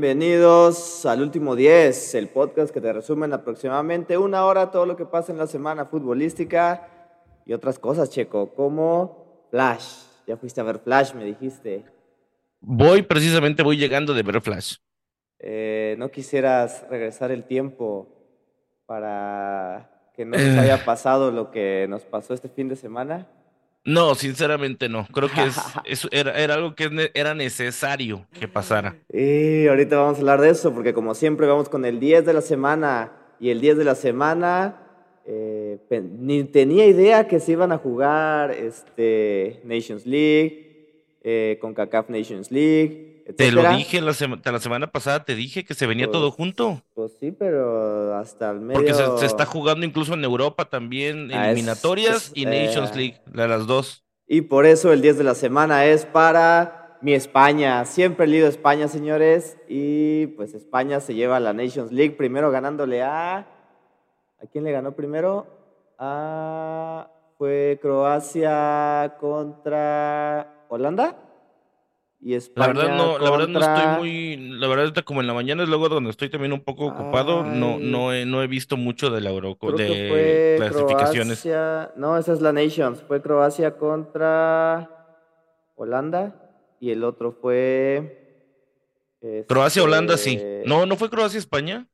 Bienvenidos al último 10, el podcast que te resume en aproximadamente una hora todo lo que pasa en la semana futbolística y otras cosas, Checo, como Flash. Ya fuiste a ver Flash, me dijiste. Voy, precisamente voy llegando de ver Flash. Eh, ¿No quisieras regresar el tiempo para que no nos haya pasado lo que nos pasó este fin de semana? No, sinceramente no. Creo que es, era, era, algo que era necesario que pasara. Y ahorita vamos a hablar de eso, porque como siempre vamos con el 10 de la semana. Y el 10 de la semana, eh, ni tenía idea que se iban a jugar este, Nations League, eh, con CACAF Nations League. Te lo dije la, la, semana pasada, te dije que se venía pues, todo junto. Pues sí, pero hasta el medio. Porque se, se está jugando incluso en Europa también, Ah, eliminatorias es- y Nations eh, League, la- las dos. Y por eso el 10 de la semana es para mi España. Siempre he leído España, señores. Y pues España se lleva la Nations League, primero ganándole a... ¿A quién le ganó primero? A... Fue Croacia contra Holanda. Y La verdad no, la verdad no estoy muy, la verdad como en la mañana es luego donde estoy también un poco ocupado, no, Ay. no he, no he visto mucho de la Euro, de clasificaciones. Croacia- No, esa es la Nations. Fue Croacia contra Holanda y el otro fue. Croacia, Holanda, sí. este, No, no fue Croacia, España.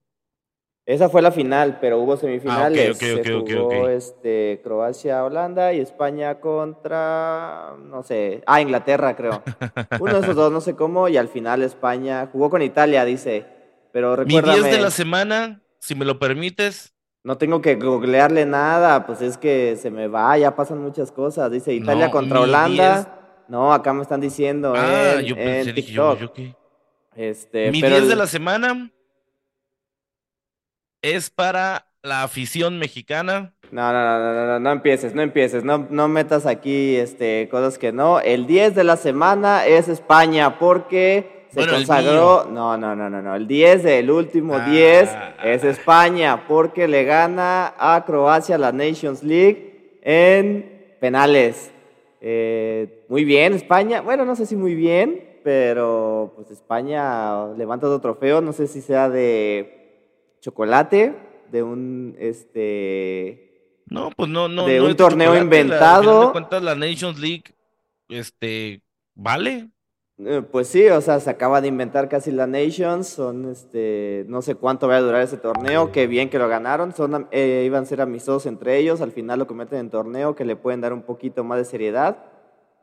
Esa fue la final, pero hubo semifinales. Ah, Se jugó este, Croacia, Holanda y España contra, no sé, ah, Inglaterra, creo. Uno de esos dos, no sé cómo, y al final España jugó con Italia, dice. Pero Mi 10 recuérdame, de la semana, si me lo permites. no tengo que googlearle nada, pues es que se me va, ya pasan muchas cosas. Dice Italia No, contra Holanda. No, acá me están diciendo Ah, en, yo en pensé, dije yo, TikTok. yo qué. Este, Mi pero 10 de la semana es para la afición mexicana. No, no, no, no, no, no, empieces, no empieces, no, no metas aquí este, cosas que no. El 10 de la semana es España porque se Bueno, consagró. No, no, no, no, no. El 10 del último Ah. 10 es España porque le gana a Croacia la Nations League en penales. Eh, muy bien, España. Bueno, no sé si muy bien, pero pues España levanta otro trofeo. No sé si sea de chocolate, de un este No, pues no, no. De no un torneo la- inventado. de cuentas, la Nations League, este, vale. Eh, Pues sí, o sea, se acaba de inventar casi la Nations, son este, no sé cuánto va a durar ese torneo, qué bien que lo ganaron, son, eh, iban a ser amistosos entre ellos, al final lo convierten en torneo que le pueden dar un poquito más de seriedad.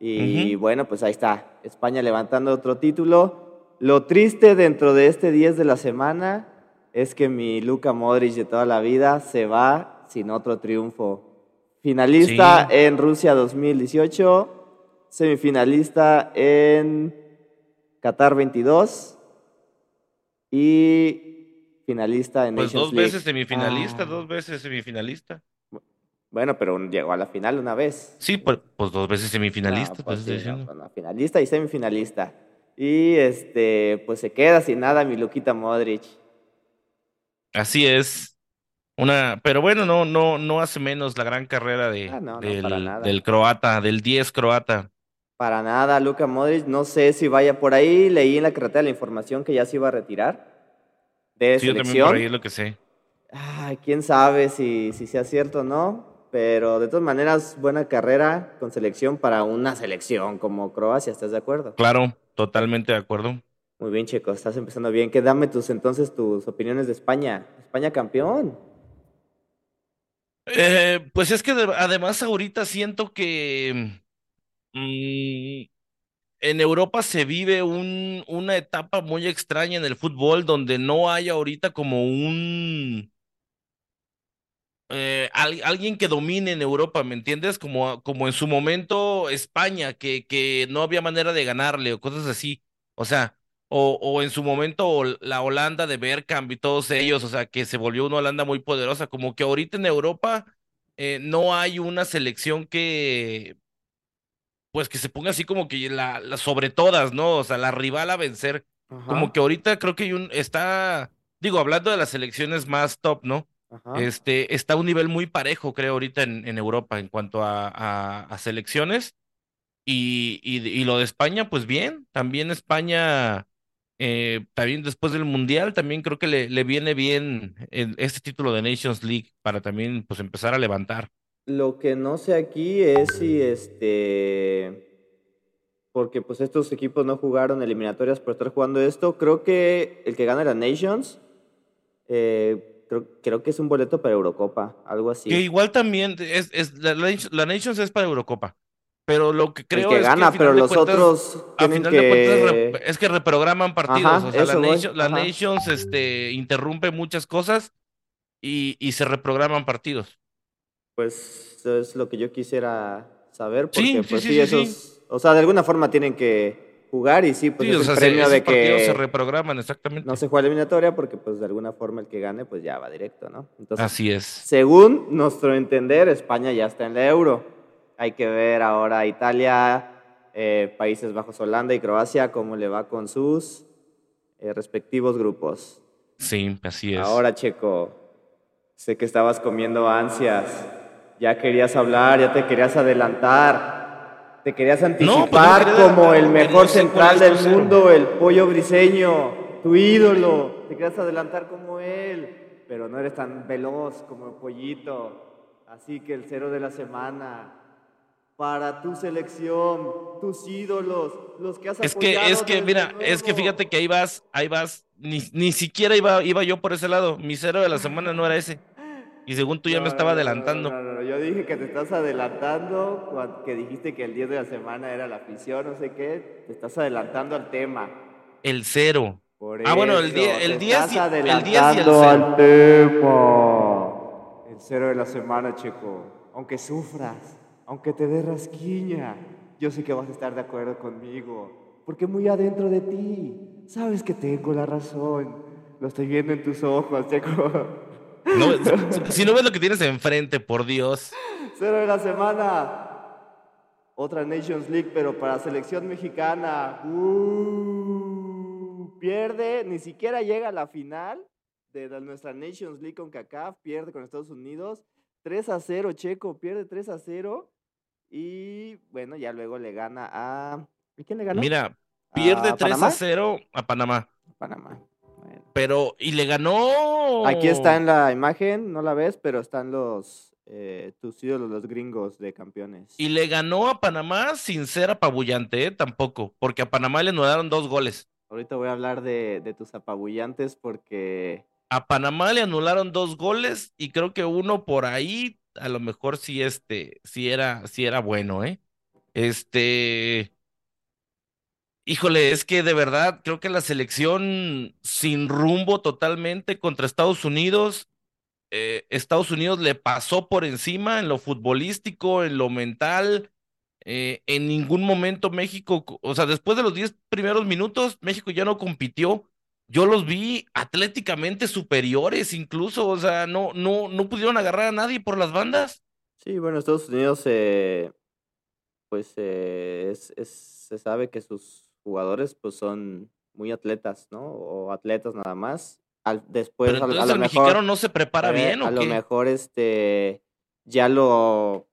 Y bueno, pues ahí está, España levantando otro título. Lo triste dentro de este 10 de la semana es que mi Luka Modric de toda la vida se va sin otro triunfo. Finalista Sí. en Rusia 2018, semifinalista en Qatar 22 y finalista en Pues Nations dos League. veces semifinalista, Ah. dos veces semifinalista. Bueno, pero llegó a la final una vez. Sí, pues, pues dos veces semifinalista, No, pues pues sí, no, finalista y semifinalista. Y este, pues se queda sin nada mi Luquita Modric. Así es. Una, pero bueno, no, no, no hace menos la gran carrera de, Ah, no, no, del, croata, del 10 croata. Para nada, Luka Modric, no sé si vaya por ahí. Leí en la carretera la información que ya se iba a retirar de Sí, yo también selección. por ahí es lo que sé. Ay, quién sabe si, si sea cierto o no. Pero de todas maneras, buena carrera con selección para una selección como Croacia, ¿estás de acuerdo? Claro, totalmente de acuerdo. Muy bien, Checo, estás empezando bien. Que dame tus entonces tus opiniones de España. España campeón. Eh, pues es que de- además ahorita siento que mm, en Europa se vive un, una etapa muy extraña en el fútbol donde no hay ahorita como un eh, alguien que domine en Europa, ¿me entiendes? Como, como en su momento España, que, que no había manera de ganarle o cosas así. O sea, o, o en su momento la Holanda de Bergkamp y todos ellos, o sea, que se volvió una Holanda muy poderosa. Como que ahorita en Europa eh, no hay una selección que, pues que se ponga así como que la, la sobre todas, ¿no? O sea, la rival a vencer. Como que ahorita creo que hay un, está, digo, hablando de las selecciones más top, ¿no? Este, está un nivel muy parejo, creo, ahorita en, en Europa en cuanto a, a, selecciones. Y, y, lo de España, pues bien, también España, eh, también después del Mundial, también creo que le, le viene bien este título de Nations League para también pues empezar a levantar. Lo que no sé aquí es si este porque pues estos equipos no jugaron eliminatorias por estar jugando esto. Creo que el que gana la Nations eh, Creo, que es un boleto para Eurocopa, algo así. Que igual también es, es la, la, Nations es para Eurocopa. Pero lo que creo que es gana, pero los otros tienen que... es que reprograman partidos. o sea, la, Nations, este, interrumpe muchas cosas y, y, se reprograman partidos. Pues eso es lo que yo quisiera saber. Porque, sí, pues, sí, sí, O sea, de alguna forma tienen que jugar y sí, pues es el premio de que se reprograman exactamente. No se juega eliminatoria porque pues de alguna forma el que gane pues ya va directo, ¿no? Entonces, Así es. Según nuestro entender, España ya está en la euro. Hay que ver ahora Italia, eh, Países Bajos, Holanda y Croacia cómo le va con sus eh, respectivos grupos. Sí, así es. Ahora, Checo, sé que estabas comiendo ansias. Ya querías hablar, ya te querías adelantar. Te querías pues, anticipar como el mejor central del mundo, el pollo briseño, tu ídolo. Te querías adelantar como él, pero no eres tan veloz como el pollito. Así que el cero de la semana para tu selección, tus ídolos, los que has Es que, es que, mira, es que fíjate que ahí vas, ahí vas, ni, ni siquiera iba, iba yo por ese lado. Mi cero de la semana no era ese. Y según tú ya me estaba adelantando. No, no, yo dije que te estás adelantando, que dijiste que el 10 de la semana era la afición, no sé qué, te estás adelantando al tema. El cero. ah, bueno, el 10 el y, el el cero. al tema. El cero de la semana, chico. Aunque sufras, aunque te dé rasquiña, yo sé que vas a estar de acuerdo conmigo. Porque muy adentro de ti, sabes que tengo la razón. Lo estoy viendo en tus ojos, Checo. si no ves lo que tienes enfrente, por Dios. Cero de la semana. Otra Nations League, pero para selección mexicana. Uh, pierde, ni siquiera llega a la final de nuestra Nations League con CACAF. Pierde con Estados Unidos. 3 a 0, Checo, pierde 3 a 0. Y bueno, ya luego le gana a. ¿Y quién le gana? Mira, pierde 3 a 0 a Panamá. Panamá. Pero, y le ganó. Aquí está en la imagen, no la ves, pero están los eh, tus ídolos, los gringos de campeones. Y le ganó a Panamá sin ser apabullante, ¿eh? tampoco, porque a Panamá le anularon dos goles. Ahorita voy a hablar de, de tus apabullantes porque. A Panamá le anularon dos goles y creo que uno por ahí, a lo mejor sí, este, sí era, sí era bueno, ¿eh? Este. Híjole, es que de verdad creo que la selección sin rumbo totalmente contra Estados Unidos, eh, Estados Unidos le pasó por encima en lo futbolístico, en lo mental. Eh, en ningún momento México, o sea, después de los 10 primeros minutos, México ya no compitió. Yo los vi atléticamente superiores incluso, o sea, no, no, no pudieron agarrar a nadie por las bandas. Sí, bueno, Estados Unidos, eh, pues es, se sabe que sus jugadores pues son muy atletas, ¿no? O atletas nada más. Al, después Pero entonces a, lo el mejor, mexicano no se prepara bien, ¿o A lo mejor este ya lo,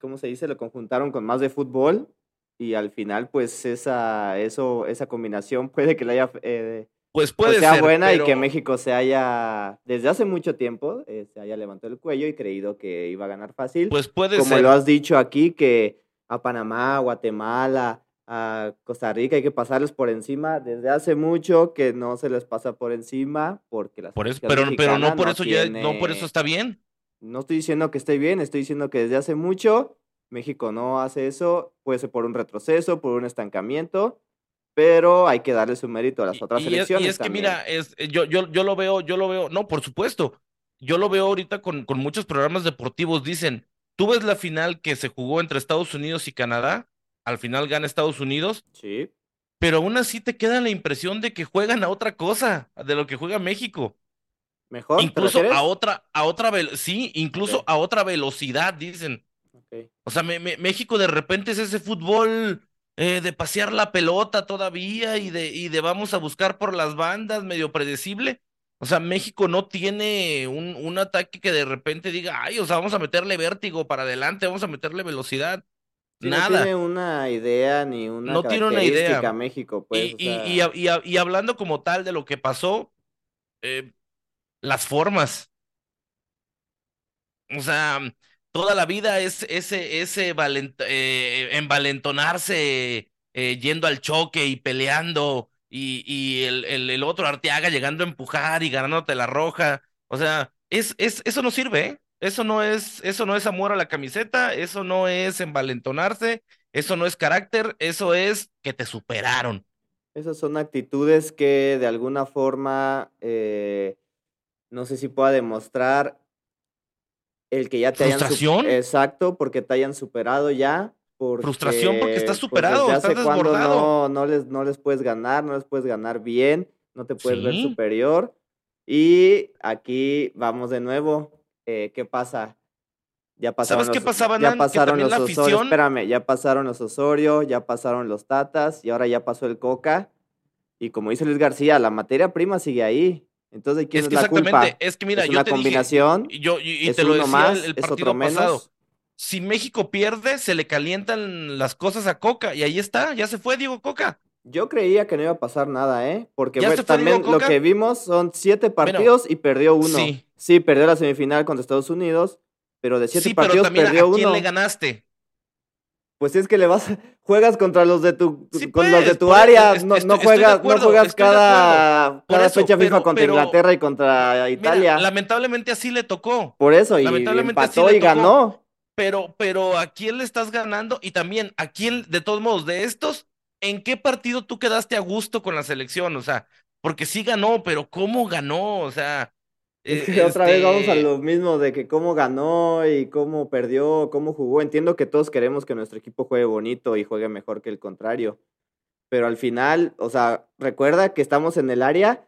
¿cómo se dice? Lo conjuntaron con más de fútbol y al final pues esa, eso, esa combinación puede que le haya... Pues, puede sea ser, buena y que México se haya, desde hace mucho tiempo, eh, se haya levantado el cuello y creído que iba a ganar fácil. Pues puede Como ser. lo has dicho aquí, que a Panamá, Guatemala, a Costa Rica hay que pasarles por encima desde hace mucho que no se les pasa por encima porque las por eso, pero, pero no por eso ya no por eso está bien no estoy diciendo que esté bien estoy diciendo que desde hace mucho México no hace eso puede ser por un retroceso por un estancamiento pero hay que darle su mérito a las otras y elecciones y es que mira es yo, yo yo lo veo yo lo veo no por supuesto yo lo veo ahorita con, con muchos programas deportivos, dicen, tú ves la final que se jugó entre Estados Unidos y Canadá, al final gana Estados Unidos, Sí. pero aún así te queda la impresión de que juegan a otra cosa, de lo que juega México. ¿Mejor? ¿te Incluso a otra, a otra, sí, incluso a otra velocidad, dicen. O sea, me- me- México de repente es ese fútbol eh, de pasear la pelota todavía y de, y de vamos a buscar por las bandas, medio predecible. O sea, México no tiene un, un ataque que de repente diga, ay, o sea, vamos a meterle vértigo para adelante, vamos a meterle velocidad. Sí, No Nada. tiene una idea ni una No tiene una idea. México, pues. y, o y- sea, y hablando como tal de lo que pasó, eh, las formas. O sea, toda la vida es ese, ese valent- eh, envalentonarse eh, yendo al choque y peleando y, y el, el, otro Arteaga llegando a empujar y ganándote la roja. O sea, es, es, eso no sirve, ¿eh? Eso no es, eso no es amor a la camiseta, eso no es envalentonarse, eso no es carácter, eso es que te superaron. Esas son actitudes que de alguna forma, eh, no sé si pueda demostrar el que ya te hayan... ¿Frustración? Exacto, porque te hayan superado ya. Porque, Frustración porque estás pues, superado, desde estás desbordado. no, no, les, no les puedes ganar, no les puedes ganar bien, no te puedes ver superior. Y aquí vamos de nuevo. Eh, ¿Qué pasa? Ya pasaron ¿Sabes qué los- pasaba, Ya pasaron los Osorio, afición- espérame, ya pasaron los Osorio, ya pasaron los Tatas y ahora ya pasó el Coca. Y como dice Luis García, la materia prima sigue ahí. Entonces, ¿de quién Es es, que la exactamente, culpa? es que mira, es yo una te dije, combinación, y yo, y, y es te lo decía más, el, el es partido otro menos. pasado. Si México pierde, se le calientan las cosas a Coca, y ahí está, ya se fue Diego Coca. Yo creía que no iba a pasar nada, ¿eh? Porque ¿Ya ve- se fue Diego también lo que vimos son siete partidos y perdió uno. sí. Sí, perdió la semifinal contra Estados Unidos, pero de siete Sí, pero partidos también perdió a quién uno. le ganaste. Pues es que le vas, juegas contra los de tu, Sí, con los de pues, tu área, es- no, estoy- no juegas, acuerdo, no juegas cada, cada eso, fecha FIFA contra pero- Inglaterra y contra Mira, Italia. lamentablemente así le tocó. Por eso, y empató y ganó. Pero, pero ¿a quién le estás ganando? Y también, ¿a quién, de todos modos, de estos, en qué partido tú quedaste a gusto con la selección? O sea, porque sí ganó, pero ¿cómo ganó? O sea, Es que otra vez vamos a este, lo mismo de que cómo ganó y cómo perdió, cómo jugó. Entiendo que todos queremos que nuestro equipo juegue bonito y juegue mejor que el contrario. Pero al final, o sea, recuerda que estamos en el área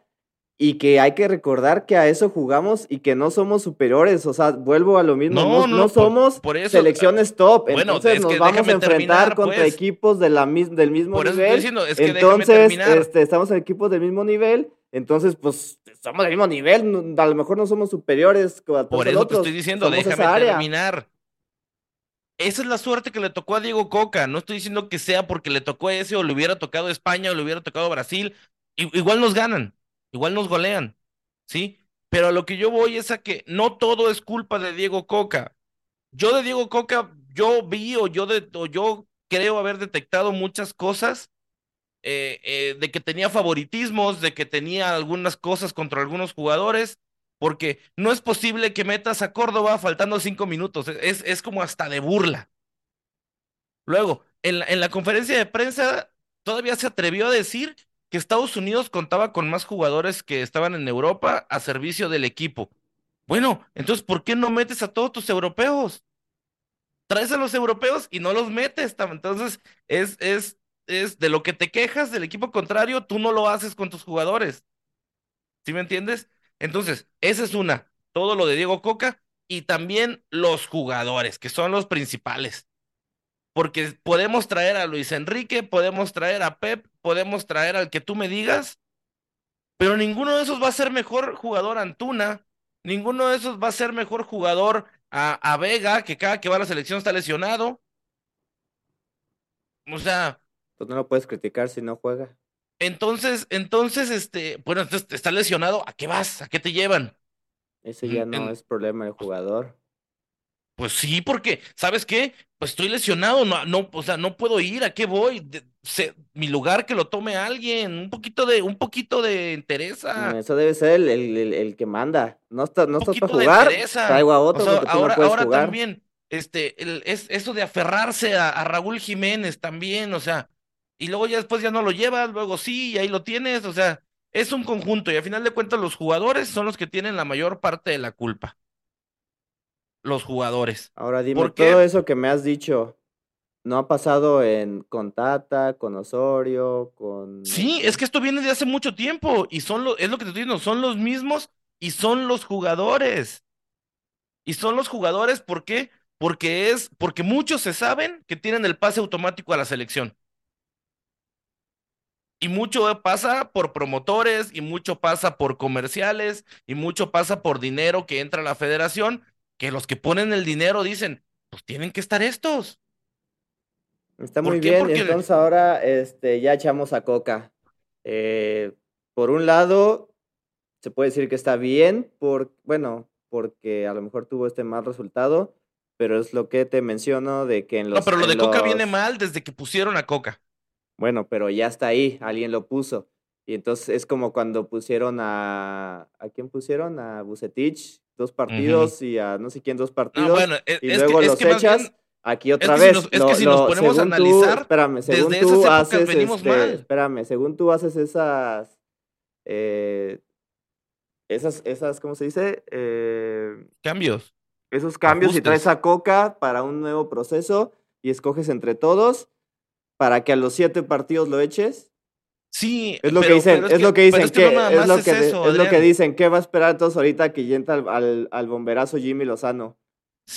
y que hay que recordar que a eso jugamos y que no somos superiores. O sea, vuelvo a lo mismo. No, No, no, no por- somos por eso, selecciones top. bueno, Entonces es nos que vamos a enfrentar terminar, contra pues. equipos de la, mis- del mismo por eso estoy nivel. diciendo, es que déjame Entonces, este, estamos en equipos del mismo nivel, entonces, pues, somos del mismo nivel, a lo mejor no somos superiores Por eso te estoy diciendo, somos déjame esa área. terminar. Esa es la suerte que le tocó a Diego Coca. No estoy diciendo que sea porque le tocó ese o le hubiera tocado España o le hubiera tocado Brasil. I- igual nos ganan, igual nos golean, ¿sí? Pero a lo que yo voy es a que no todo es culpa de Diego Coca. Yo de Diego Coca, yo vi o yo, de, o yo creo haber detectado muchas cosas eh, eh, de que tenía favoritismos, de que tenía algunas cosas contra algunos jugadores, porque no es posible que metas a Córdoba faltando cinco minutos, es, es como hasta de burla. Luego, en la, en la conferencia de prensa, todavía se atrevió a decir que Estados Unidos contaba con más jugadores que estaban en Europa a servicio del equipo. Bueno, entonces, ¿por qué no metes a todos tus europeos? Traes a los europeos y no los metes. Entonces, es, es, es de lo que te quejas del equipo contrario, tú no lo haces con tus jugadores. ¿Sí me entiendes? Entonces, esa es una, todo lo de Diego Coca y también los jugadores, que son los principales. Porque podemos traer a Luis Enrique, podemos traer a Pep, podemos traer al que tú me digas, pero ninguno de esos va a ser mejor jugador Antuna, ninguno de esos va a ser mejor jugador a, a Vega, que cada que va a la selección está lesionado. O sea, Pues no lo puedes criticar si no juega. entonces, entonces, este, bueno, entonces está lesionado, ¿a qué vas? ¿A qué te llevan? Ese ya Mm, no en- es problema del jugador. Pues sí, porque, ¿sabes qué? Pues estoy lesionado, no, no, o sea, no puedo ir, ¿a qué voy? De- se- mi lugar que lo tome alguien, un poquito de, un poquito de interesa. Eso debe ser el, el- el- el que manda. No, está, no estás para jugar, entereza. traigo a O otro sea, ahora, no jugar. también, este, es eso de aferrarse a, a Raúl Jiménez también, o sea, y luego ya después ya no lo llevas, luego sí, y ahí lo tienes, o sea, es un conjunto y a final de cuentas los jugadores son los que tienen la mayor parte de la culpa. Los jugadores. Ahora dime, todo eso que me has dicho, ¿no ha pasado en con Tata, con Osorio, con... Sí, es que esto viene de hace mucho tiempo y son lo, es lo que te estoy diciendo, son los mismos y son los jugadores. Y son los jugadores, ¿por qué? Porque es, porque muchos se saben que tienen el pase automático a la selección. Y mucho pasa por promotores, y mucho pasa por comerciales, y mucho pasa por dinero que entra a la federación, que los que ponen el dinero dicen, pues tienen que estar estos. Está muy bien, entonces ahora este, ya echamos a Coca. Eh, por un lado, se puede decir que está bien, por, bueno, porque a lo mejor tuvo este mal resultado, pero es lo que te menciono de que en los... No, pero lo de Coca viene mal desde que pusieron a Coca. Bueno, pero ya está ahí, alguien lo puso. Y entonces es como cuando pusieron a... ¿A quién pusieron? A Bucetich, dos partidos, y a no sé quién, dos partidos. bueno, e, y luego los echas. aquí otra vez. es que si nos ponemos a analizar, espérame, según tú haces, este, espérame, según tú haces esas, eh, esas, esas, ¿cómo se dice? Eh, cambios. Esos cambios y traes a Coca para un nuevo proceso y escoges entre todos para que a los siete partidos lo eches. Sí, es lo que dicen, es, lo que dicen, es, que, es, lo que, es, lo que dicen, ¿qué va a esperar entonces ahorita que entra al, al, bomberazo Jimmy Lozano?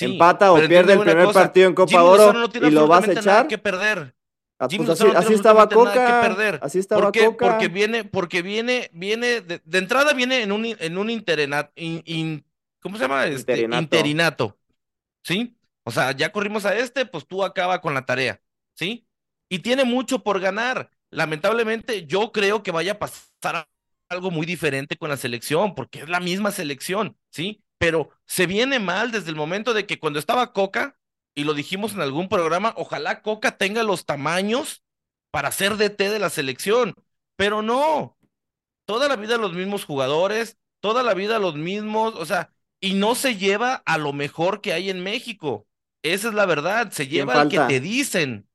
Empata o pierde el primer partido en Copa Oro y lo vas a echar. que perder. Ah, pues así, así estaba Coca. Que perder. Así estaba ¿Por qué? Coca. Porque viene, porque viene, viene, de, entrada viene en un, en un interinato, ¿cómo se llama? Este, interinato. interinato. ¿Sí? O sea, ya corrimos a este, pues tú acaba con la tarea. ¿Sí? Y tiene mucho por ganar. Lamentablemente, yo creo que vaya a pasar algo muy diferente con la selección, porque es la misma selección, ¿sí? Pero se viene mal desde el momento de que cuando estaba Coca, y lo dijimos en algún programa, ojalá Coca tenga los tamaños para ser DT de la selección, pero no. Toda la vida los mismos jugadores, toda la vida los mismos, o sea, y no se lleva a lo mejor que hay en México. Esa es la verdad, se lleva al que te dicen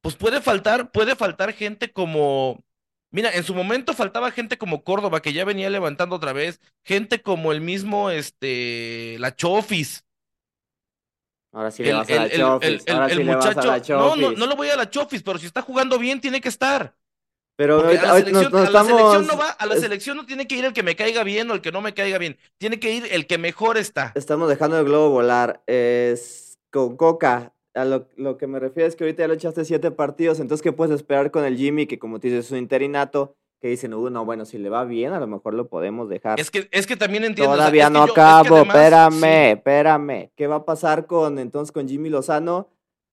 pues puede faltar, puede faltar gente como, mira, en su momento faltaba gente como Córdoba, que ya venía levantando otra vez, gente como el mismo, este, la Chofis. Ahora sí le vas a la Chofis. El, muchacho, no, no, no le voy a la Chofis, pero si está jugando bien, tiene que estar. Pero a la, selección, a la selección no va, a la selección no tiene que ir el que me caiga bien o el que no me caiga bien. Tiene que ir el que mejor está. Estamos dejando el globo volar. Es con Coca a lo, lo, que me refiero es que ahorita ya lo echaste siete partidos, entonces ¿qué puedes esperar con el Jimmy? Que como te dices, es un interinato, que dicen, uh, no, bueno, si le va bien, a lo mejor lo podemos dejar. Es que, es que también entiendo. Todavía no acabo, espérame, espérame. ¿Qué va a pasar con entonces con Jimmy Lozano?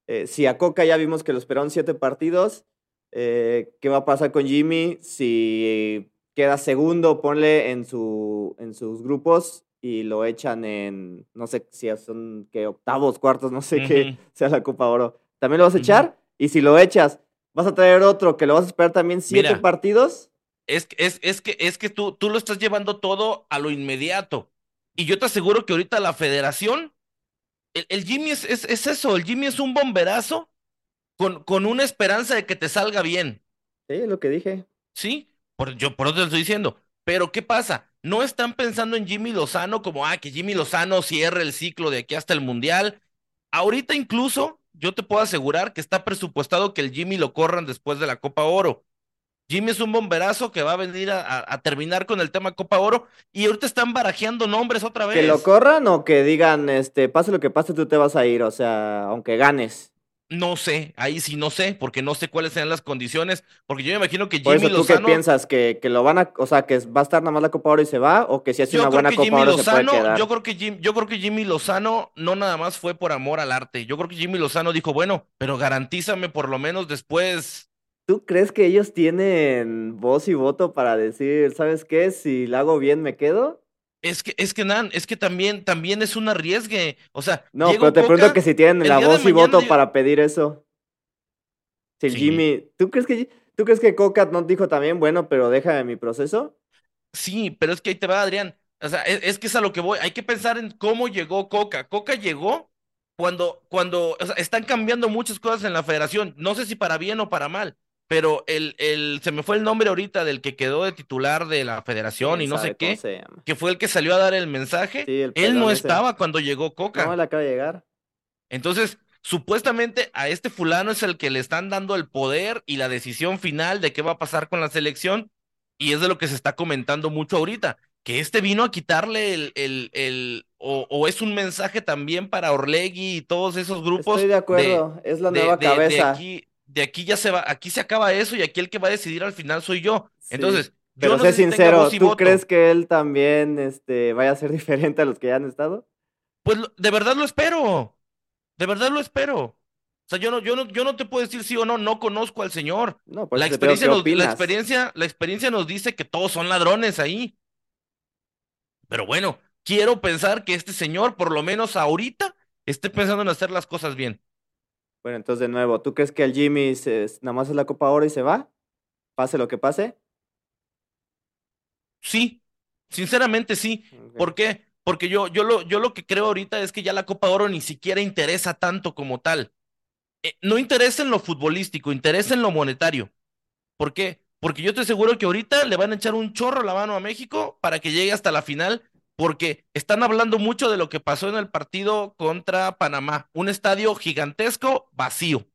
Eh, si a Coca ya vimos que lo esperaron siete partidos, eh, ¿qué va a pasar con Jimmy si queda segundo? Ponle en, su, en sus grupos y lo echan en, no sé si son que octavos, cuartos, no sé qué sea la Copa Oro. ¿También lo vas a echar? Y si lo echas, ¿vas a traer otro que lo vas a esperar también siete partidos? Es, es, es, que, es que tú, tú lo estás llevando todo a lo inmediato. Y yo te aseguro que ahorita la federación, el, Jimmy es, es, eso, el Jimmy es un bomberazo con, con una esperanza de que te salga bien. Sí, es lo que dije. Sí, por, yo por eso te lo estoy diciendo. Pero ¿qué pasa? No están pensando en Jimmy Lozano como, ah, que Jimmy Lozano cierre el ciclo de aquí hasta el Mundial. Ahorita incluso yo te puedo asegurar que está presupuestado que el Jimmy lo corran después de la Copa Oro. Jimmy es un bomberazo que va a venir a, terminar con el tema Copa Oro y ahorita están barajeando nombres otra vez. ¿Que lo corran o que digan, este, pase lo que pase, tú te vas a ir? O sea, aunque ganes. No sé, ahí sí no sé, porque no sé cuáles sean las condiciones, porque yo me imagino que Jimmy Por ¿tú qué piensas? ¿Que, ¿Que, lo van a, o sea, que va a estar nada más la Copa Oro y se va? ¿O que si hace una buena Copa Oro se puede quedar? Yo creo, que Jim, yo creo que Jimmy Lozano no nada más fue por amor al arte, yo creo que Jimmy Lozano dijo, bueno, pero garantízame por lo menos después... ¿Tú crees que ellos tienen voz y voto para decir, ¿sabes qué? Si lo hago bien, ¿me quedo? Es que, es que, Nan, es que también, también es un arriesgue. O sea, no, pero te pregunto que si tienen la voz y voto para pedir eso. Si el Jimmy, ¿tú crees que tú crees que Coca no dijo también, bueno, pero déjame mi proceso? Sí, pero es que ahí te va, Adrián. O sea, es, que es a lo que voy. Hay que pensar en cómo llegó Coca. Coca llegó cuando, cuando, o sea, están cambiando muchas cosas en la federación. No sé si para bien o para mal. Pero el, el, se me fue el nombre ahorita del que quedó de titular de la federación y no sé qué, que fue el que salió a dar el mensaje. él no estaba cuando llegó Coca. No, él acaba de llegar. Entonces, supuestamente a este fulano es el que le están dando el poder y la decisión final de qué va a pasar con la selección, y es de lo que se está comentando mucho ahorita, que este vino a quitarle el, el, el o, es un mensaje también para Orlegui y todos esos grupos. Estoy de acuerdo, es la nueva cabeza de aquí ya se va, aquí se acaba eso y aquí el que va a decidir al final soy yo. Entonces, pero yo sé sincero, ¿tú crees que él también este, vaya a ser diferente a los que ya han estado? Pues de verdad lo espero. De verdad lo espero. O sea, yo no, yo no, yo no te puedo decir sí o no, no conozco al señor. No, la experiencia, nos, la experiencia, la experiencia nos dice que todos son ladrones ahí. Pero bueno, quiero pensar que este señor, por lo menos ahorita, esté pensando en hacer las cosas bien. Bueno, entonces de nuevo, ¿tú crees que el Jimmy nada más es la Copa Oro y se va? Pase lo que pase. Sí, sinceramente sí. ¿Por qué? Porque yo, yo, lo, yo lo que creo ahorita es que ya la Copa Oro ni siquiera interesa tanto como tal. Eh, no interesa en lo futbolístico, interesa en lo monetario. ¿Por qué? Porque yo estoy seguro que ahorita le van a echar un chorro la mano a México para que llegue hasta la final porque están hablando mucho de lo que pasó en el partido contra Panamá, un estadio gigantesco, vacío.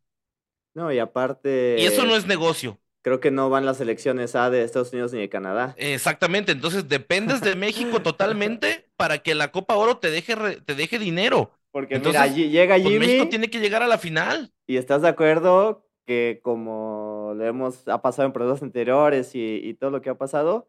No, y aparte... Y eso no es negocio. Creo que no van las elecciones A de Estados Unidos ni de Canadá. Exactamente, entonces dependes de México totalmente para que la Copa Oro te deje, te deje dinero. Porque entonces, mira, llega pues, Jimmy... México tiene que llegar a la final. Y estás de acuerdo que como lo hemos, ha pasado en procesos anteriores y, y todo lo que ha pasado,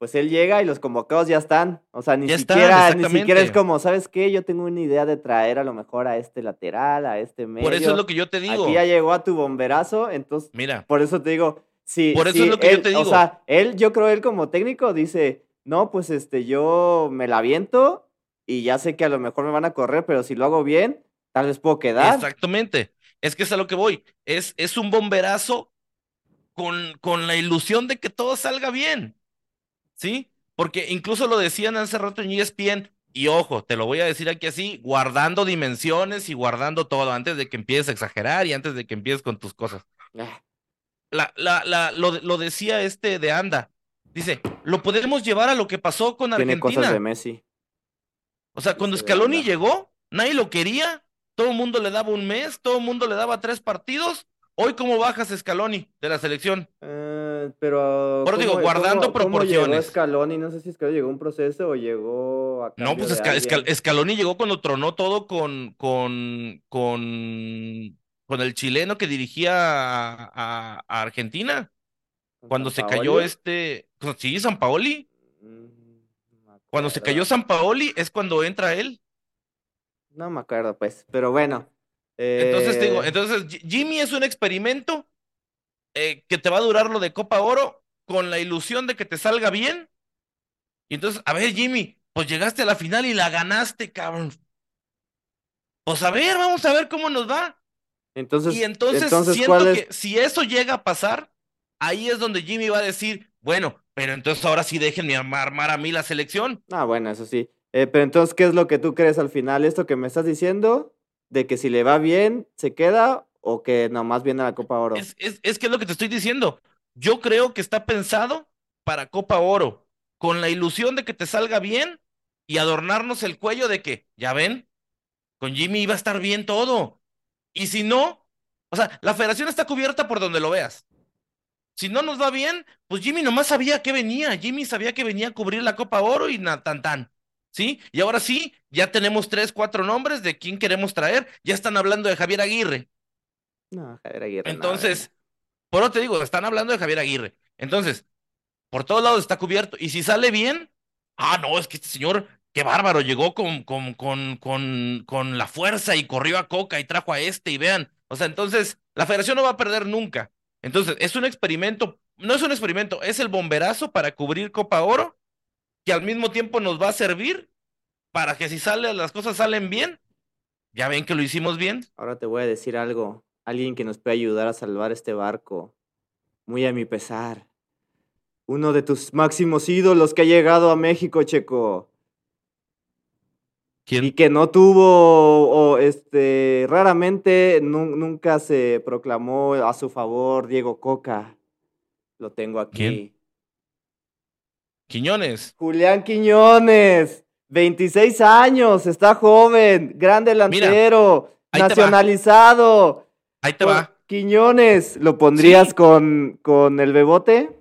pues él llega y los convocados ya están. O sea, ni siquiera, ni siquiera es como, ¿sabes qué? Yo tengo una idea de traer a lo mejor a este lateral, a este medio. Por eso es lo que yo te digo. Aquí ya llegó a tu bomberazo, entonces. Mira. Por eso te digo, sí. Por eso es lo que yo te digo. O sea, él, yo creo él como técnico dice, no, pues este, yo me la aviento y ya sé que a lo mejor me van a correr, pero si lo hago bien, tal vez puedo quedar. Exactamente. Es que es a lo que voy. Es, es un bomberazo con, con la ilusión de que todo salga bien. ¿Sí? Porque incluso lo decían hace rato en ESPN, y ojo, te lo voy a decir aquí así, guardando dimensiones y guardando todo antes de que empieces a exagerar y antes de que empieces con tus cosas. Ah. La, la, la, lo, lo decía este de Anda. Dice, lo podemos llevar a lo que pasó con Argentina. Tiene cosas de Messi. O sea, cuando Scaloni llegó, nadie lo quería, todo el mundo le daba un mes, todo el mundo le daba tres partidos. Hoy, ¿cómo bajas Scaloni de la selección? Eh, pero. Por digo, guardando proporciones. llegó Scaloni? No sé si Scaloni llegó un proceso o llegó a. No, pues Scaloni llegó cuando tronó todo con, con, con, con el chileno que dirigía a, Argentina. Cuando se cayó este. Sí, San Paoli. Mm, cuando se cayó San Paoli es cuando entra él. No me acuerdo, pues. Pero bueno. Entonces digo, eh, entonces Jimmy es un experimento eh, que te va a durar lo de Copa Oro con la ilusión de que te salga bien. Y entonces, a ver, Jimmy, pues llegaste a la final y la ganaste, cabrón. Pues a ver, vamos a ver cómo nos va. Entonces, y entonces, siento que si eso llega a pasar, ahí es donde Jimmy va a decir, bueno, pero entonces ahora sí déjenme armar a mí la selección. Ah, bueno, eso sí. Eh, pero entonces, ¿qué es lo que tú crees al final? ¿Esto que me estás diciendo? ¿De que si le va bien, se queda? o que nomás viene a la Copa Oro? Es, es, es que es lo que te estoy diciendo. Yo creo que está pensado para Copa Oro, con la ilusión de que te salga bien y adornarnos el cuello de que, ya ven, con Jimmy iba a estar bien todo. Y si no, o sea, la federación está cubierta por donde lo veas. Si no nos va bien, pues Jimmy nomás sabía que venía. Jimmy sabía que venía a cubrir la Copa Oro y tan tan. ¿Sí? Y ahora sí, ya tenemos tres, cuatro nombres de quién queremos traer. Ya están hablando de Javier Aguirre. No, Javier Aguirre. Entonces, por eso te digo, están hablando de Javier Aguirre. Entonces, por todos lados está cubierto. Y si sale bien, ah, no, es que este señor, qué bárbaro, llegó con, con, con, con, con la fuerza y corrió a Coca y trajo a este y vean. O sea, entonces, la federación no va a perder nunca. Entonces, es un experimento, no es un experimento, es el bomberazo para cubrir Copa Oro, que al mismo tiempo nos va a servir para que si sale, las cosas salen bien, ya ven que lo hicimos bien. Ahora te voy a decir algo alguien que nos puede ayudar a salvar este barco, muy a mi pesar. Uno de tus máximos ídolos que ha llegado a México, Checo. ¿Quién? Y que no tuvo, o este, raramente nu- nunca se proclamó a su favor Diego Coca. Lo tengo aquí. ¿Quién? Quiñones. Julián Quiñones, 26 años, está joven, gran delantero, ahí te va. nacionalizado. Ahí te va. Quiñones, ¿lo pondrías Sí. con, con el Bebote?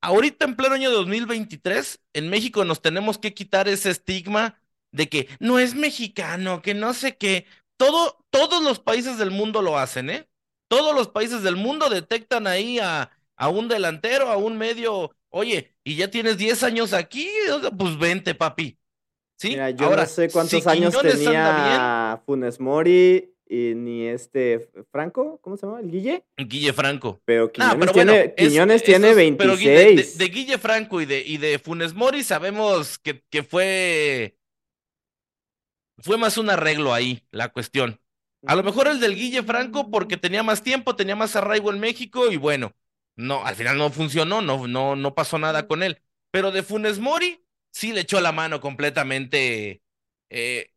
Ahorita en pleno año 2023, en México nos tenemos que quitar ese estigma de que no es mexicano, que no sé qué. Todo, todos los países del mundo lo hacen, ¿eh? Todos los países del mundo detectan ahí a, a un delantero, a un medio. Oye, y ya tienes 10 años aquí, pues vente, papi. ¿Sí? Mira, yo Ahora, no sé cuántos si años tenía Funes Mori y ni este Franco, ¿cómo se llama? ¿El Guille? Guille Franco. Pero No, Quiñones pero tiene, bueno, es- tiene pero Gui- de- de, 26. de Guille Franco y de, y de Funes Mori sabemos que, que fue, fue más un arreglo ahí, la cuestión. A lo mejor el del Guille Franco porque tenía más tiempo, tenía más arraigo en México y bueno, no, al final no funcionó, no, no, no pasó nada con él. Pero de Funes Mori sí le echó la mano completamente. eh,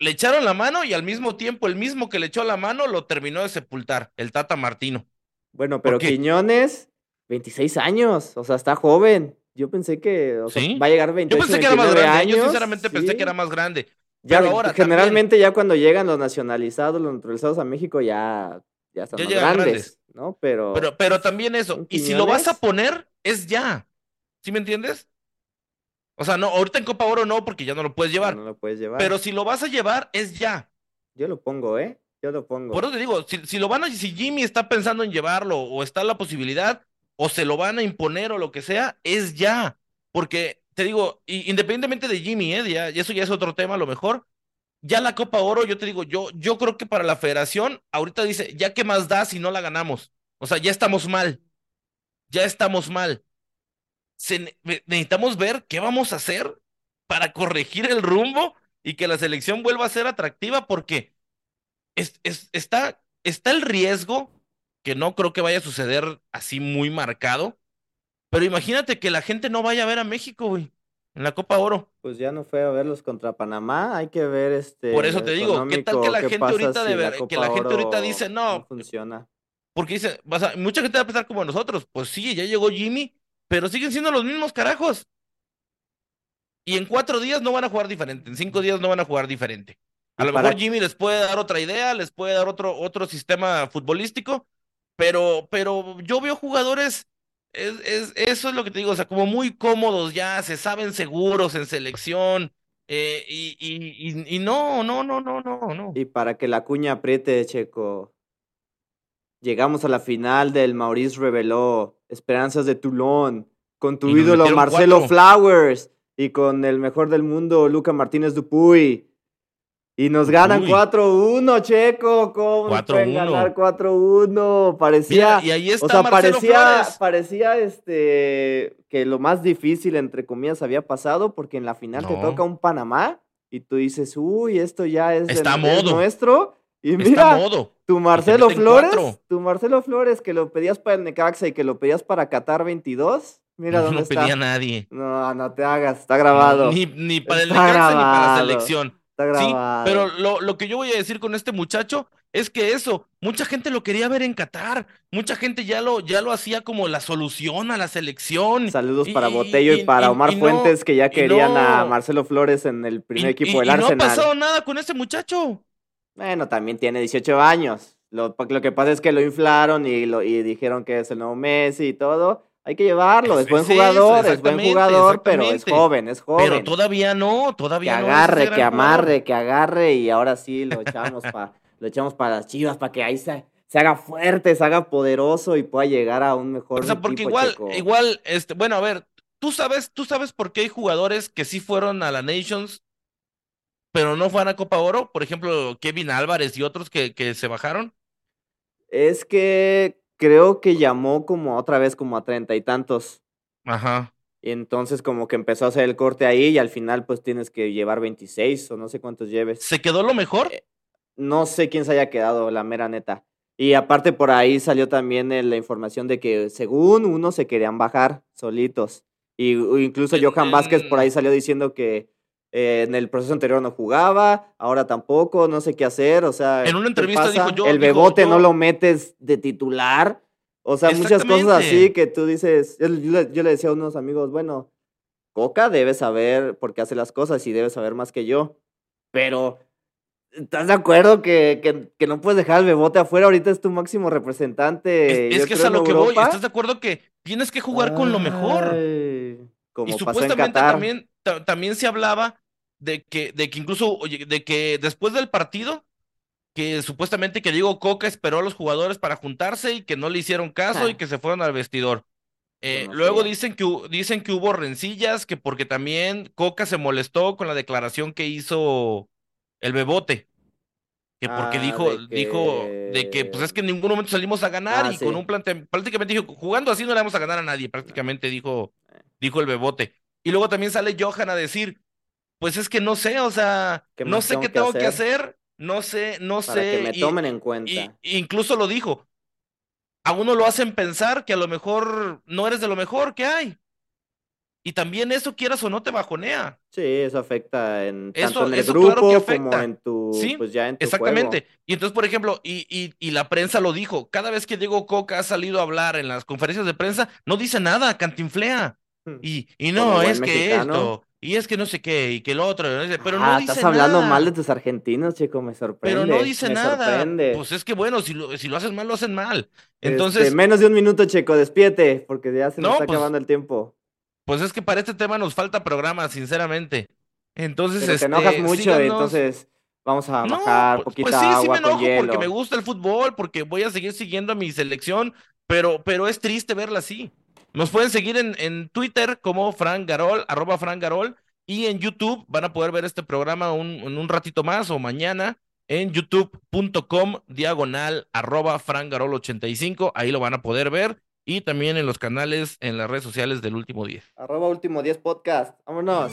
le echaron la mano y al mismo tiempo el mismo que le echó la mano lo terminó de sepultar, el Tata Martino. Bueno, pero? Quiñones, 26 años, o sea, está joven. Yo pensé que o sea, ¿Sí? va a llegar a Yo 28, pensé que era más 29 grande, años. yo sinceramente pensé que era más grande. Ya, pero ahora generalmente ya cuando llegan los nacionalizados, los naturalizados a México, ya, ya están Ya más grandes, grandes. ¿no? Pero, Pero, pero también eso. ¿Un Y si lo vas a poner, es ya. ¿Sí me entiendes? O sea, no, ahorita en Copa Oro no, porque ya no lo puedes llevar. no lo puedes llevar. Pero si lo vas a llevar, es ya. Yo lo pongo, ¿eh? Yo lo pongo. Por eso te digo, si, si lo van a, si Jimmy está pensando en llevarlo, o está la posibilidad, o se lo van a imponer, o lo que sea, es ya. Porque te digo, independientemente de Jimmy, ¿eh? Ya, y eso ya es otro tema, a lo mejor. Ya la Copa Oro, yo te digo, yo, yo creo que para la federación, ahorita dice, ya qué más da si no la ganamos. O sea, ya estamos mal. Ya estamos mal. Necesitamos ver qué vamos a hacer para corregir el rumbo y que la selección vuelva a ser atractiva, porque es, es- está, está el riesgo, que no creo que vaya a suceder así muy marcado, pero imagínate que la gente no vaya a ver a México, güey, en la Copa Oro. Pues ya no fue a verlos contra Panamá, hay que ver este. Por eso te digo, ¿qué tal que la gente ahorita de ver- que la gente ahorita dice, no, funciona. Porque dice, vas a- mucha gente va a pensar como nosotros, pues sí, ya llegó Jimmy, pero siguen siendo los mismos carajos. Y en cuatro días no van a jugar diferente, en cinco días no van a jugar diferente. A lo mejor Jimmy les puede dar otra idea, les puede dar otro, otro sistema futbolístico, pero, pero yo veo jugadores, es, es- eso es lo que te digo, o sea, como muy cómodos ya, se saben seguros en selección, eh, y, y, y, y no, no, no, no, no, no. Y para que la cuña apriete, Checo. Llegamos a la final del Maurice Reveló, Esperanzas de Toulon, con tu ídolo Marcelo cuatro. Flowers y con el mejor del mundo, Luca Martínez Dupuy. Y nos ganan Dupuy. 4-1, Checo. ¿Cómo nos pueden 4-1. ganar 4-1? Parecía. Mira, y ahí está o sea, Marcelo parecía, Flores. parecía este que lo más difícil, entre comillas, había pasado, porque en la final te toca un Panamá y tú dices, uy, esto ya es, Está es modo. nuestro. Y Está mira, modo. tu Marcelo Flores, cuatro. tu Marcelo Flores, que lo pedías para el Necaxa y que lo pedías para Qatar 22, mira no dónde lo está. pedía nadie. No, no te hagas, está grabado. Ni, ni para el Está Necaxa ni para la selección. Está Sí, pero lo, lo que yo voy a decir con este muchacho es que eso, mucha gente lo quería ver en Qatar, mucha gente ya lo, ya lo hacía como la solución a la selección. Saludos Y- para Botello y, y- para Omar y no- Fuentes, que ya querían a Marcelo Flores en el primer equipo del y no ha Arsenal. pasado nada con ese muchacho. Bueno, también tiene 18 años. Lo, lo que pasa es que lo inflaron y, lo, y dijeron que es el nuevo Messi y todo. Hay que llevarlo, es, Es- buen eso, jugador, es buen jugador, pero es joven, es joven. Pero todavía no, que todavía no. es ese agarre, que amarre, que agarre y ahora sí lo echamos para lo echamos para las Chivas para que ahí se, se haga fuerte, se haga poderoso y pueda llegar a un mejor O sea, porque igual, Checo. igual, este, bueno, a ver, tú sabes, tú sabes por qué hay jugadores que sí fueron a la Nations, pero no fueron a Copa Oro, por ejemplo, Kevin Álvarez y otros que, que se bajaron. Es que creo que llamó como otra vez como a treinta y tantos. Ajá. Y entonces como que empezó a hacer el corte ahí y al final pues tienes que llevar 26 o no sé cuántos lleves. ¿Se quedó lo mejor? Eh, No sé quién se haya quedado, la mera neta. Y aparte por ahí salió también eh, la información de que según uno se querían bajar solitos. Y incluso Johan Vázquez por ahí salió diciendo que, eh, en el proceso anterior no jugaba, ahora tampoco, no sé qué hacer, o sea... En una ¿qué entrevista dijo yo- El bebote yo- no lo metes de titular, o sea, muchas cosas así que tú dices, yo, yo le- yo le decía a unos amigos, bueno, Coca debe saber por qué hace las cosas y debe saber más que yo, pero... ¿Estás de acuerdo que, que, que no puedes dejar al bebote afuera? Ahorita es tu máximo representante. Es, es que es a lo en que voy. ¿Estás de acuerdo que tienes que jugar con lo mejor? Ay, Como y pasó en supuestamente Qatar. también, ta- también se hablaba de que, de que incluso, de que después del partido, que supuestamente que Diego Coca esperó a los jugadores para juntarse y que no le hicieron caso Ah. y que se fueron al vestidor. Eh, luego dicen que, dicen que hubo rencillas, que porque también Coca se molestó con la declaración que hizo el Bebote. Que porque Ah, dijo, de dijo de que pues es que en ningún momento salimos a ganar Ah, y con un plante, prácticamente dijo, jugando así no le vamos a ganar a nadie, prácticamente dijo, dijo el Bebote. Y luego también sale Johan a decir, pues es que no sé, o sea, ¿Qué no sé qué tengo que hacer? hacer, no sé, no para sé. que me y- tomen en cuenta. y, incluso lo dijo. A uno lo hacen pensar que a lo mejor no eres de lo mejor que hay. Y también eso, quieras o no, te bajonea. Sí, eso afecta en Eso- tanto en el eso grupo claro que como afecta. en tu, Sí, pues ya en tu Exactamente. juego. Y entonces, por ejemplo, y, y, y la prensa lo dijo, cada vez que Diego Coca ha salido a hablar en las conferencias de prensa, no dice nada, cantinflea. Hmm. Y, y no, es que mexicano. esto, y es que no sé qué, y que el otro, pero no ah, dice estás hablando nada. mal de tus argentinos, chico, me sorprende. Pero no dice me nada. sorprende. Pues es que bueno, si lo, si lo hacen mal, lo hacen mal. Este, Entonces, menos de un minuto, Checo, despiete, porque ya se nos No, está pues, acabando el tiempo. pues es que para este tema nos falta programa, sinceramente. Entonces, Pero te este, enojas mucho, síganos. entonces vamos a No, bajar pues- poquita pues sí, agua sí me con enojo hielo. porque me gusta el fútbol, porque voy a seguir siguiendo a mi selección, pero, pero es triste verla así. Nos pueden seguir en, Twitter como Frank Garol, arroba Frank Garol, y en YouTube van a poder ver este programa un- en un ratito más o mañana en youtube.com diagonal arroba Frank Garol 85, ahí lo van a poder ver, y también en los canales, en las redes sociales del último día. Arroba último 10 podcast. Vámonos.